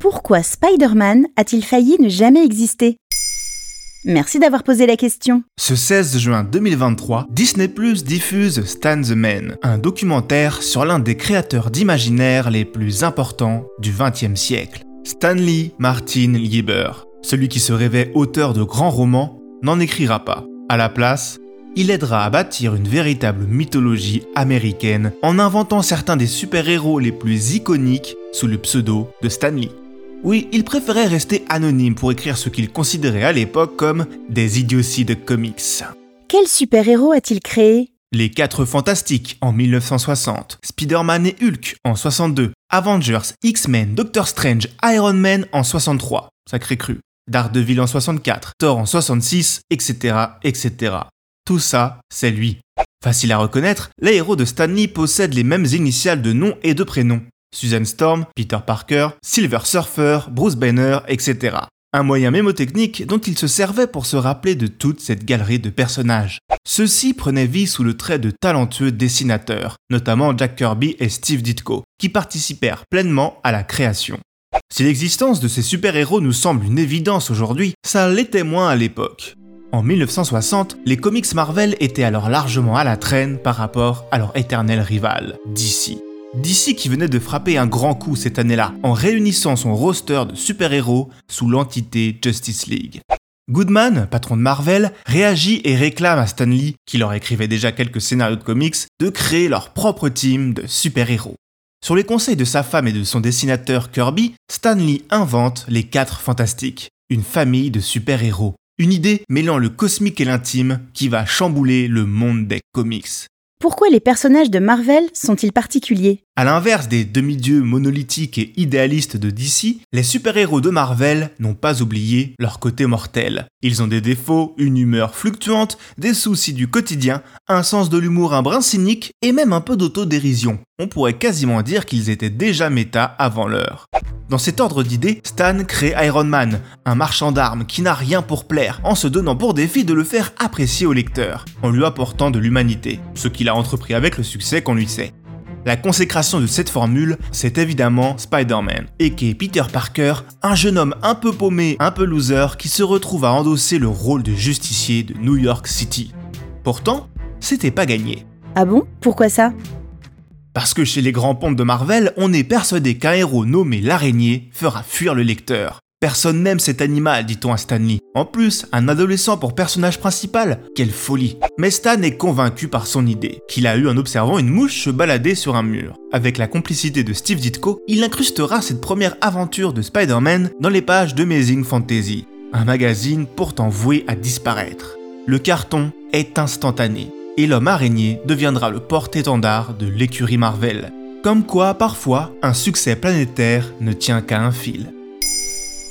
Pourquoi Spider-Man a-t-il failli ne jamais exister? Merci d'avoir posé la question. Ce 16 juin 2023, Disney Plus diffuse Stan the Man, un documentaire sur l'un des créateurs d'imaginaire les plus importants du XXe siècle, Stanley Martin Lieber. Celui qui se rêvait auteur de grands romans n'en écrira pas. À la place, il aidera à bâtir une véritable mythologie américaine en inventant certains des super-héros les plus iconiques sous le pseudo de Stanley. Oui, il préférait rester anonyme pour écrire ce qu'il considérait à l'époque comme des idioties de comics. Quel super-héros a-t-il créé? Les 4 Fantastiques en 1960, Spider-Man et Hulk en 62, Avengers, X-Men, Doctor Strange, Iron Man en 63, sacré cru, Daredevil en 64, Thor en 66, etc., etc. Tout ça, c'est lui. Facile à reconnaître, les héros de Stanley possèdent les mêmes initiales de nom et de prénom. Susan Storm, Peter Parker, Silver Surfer, Bruce Banner, etc. Un moyen mémotechnique dont il se servait pour se rappeler de toute cette galerie de personnages. Ceux-ci prenaient vie sous le trait de talentueux dessinateurs, notamment Jack Kirby et Steve Ditko, qui participèrent pleinement à la création. Si l'existence de ces super-héros nous semble une évidence aujourd'hui, ça l'était moins à l'époque. En 1960, les comics Marvel étaient alors largement à la traîne par rapport à leur éternel rival, DC. DC qui venait de frapper un grand coup cette année-là en réunissant son roster de super-héros sous l'entité Justice League. Goodman, patron de Marvel, réagit et réclame à Stan Lee, qui leur écrivait déjà quelques scénarios de comics, de créer leur propre team de super-héros. Sur les conseils de sa femme et de son dessinateur Kirby, Stan Lee invente les 4 Fantastiques, une famille de super-héros. Une idée mêlant le cosmique et l'intime qui va chambouler le monde des comics. Pourquoi les personnages de Marvel sont-ils particuliers? À l'inverse des demi-dieux monolithiques et idéalistes de DC, les super-héros de Marvel n'ont pas oublié leur côté mortel. Ils ont des défauts, une humeur fluctuante, des soucis du quotidien, un sens de l'humour un brin cynique et même un peu d'autodérision. On pourrait quasiment dire qu'ils étaient déjà méta avant l'heure. Dans cet ordre d'idées, Stan crée Iron Man, un marchand d'armes qui n'a rien pour plaire, en se donnant pour défi de le faire apprécier au lecteur, en lui apportant de l'humanité, ce qu'il a entrepris avec le succès qu'on lui sait. La consécration de cette formule, c'est évidemment Spider-Man, et qui est Peter Parker, un jeune homme un peu paumé, un peu loser, qui se retrouve à endosser le rôle de justicier de New York City. Pourtant, c'était pas gagné. Ah bon? Pourquoi ça? Parce que chez les grands pontes de Marvel, on est persuadé qu'un héros nommé l'araignée fera fuir le lecteur. Personne n'aime cet animal, dit-on à Stanley. En plus, un adolescent pour personnage principal Quelle folie Mais Stan est convaincu par son idée, qu'il a eu en observant une mouche se balader sur un mur. Avec la complicité de Steve Ditko, il incrustera cette première aventure de Spider-Man dans les pages d'Amazing Fantasy, un magazine pourtant voué à disparaître. Le carton est instantané et l'homme araignée deviendra le porte-étendard de l'écurie Marvel. Comme quoi, parfois, un succès planétaire ne tient qu'à un fil.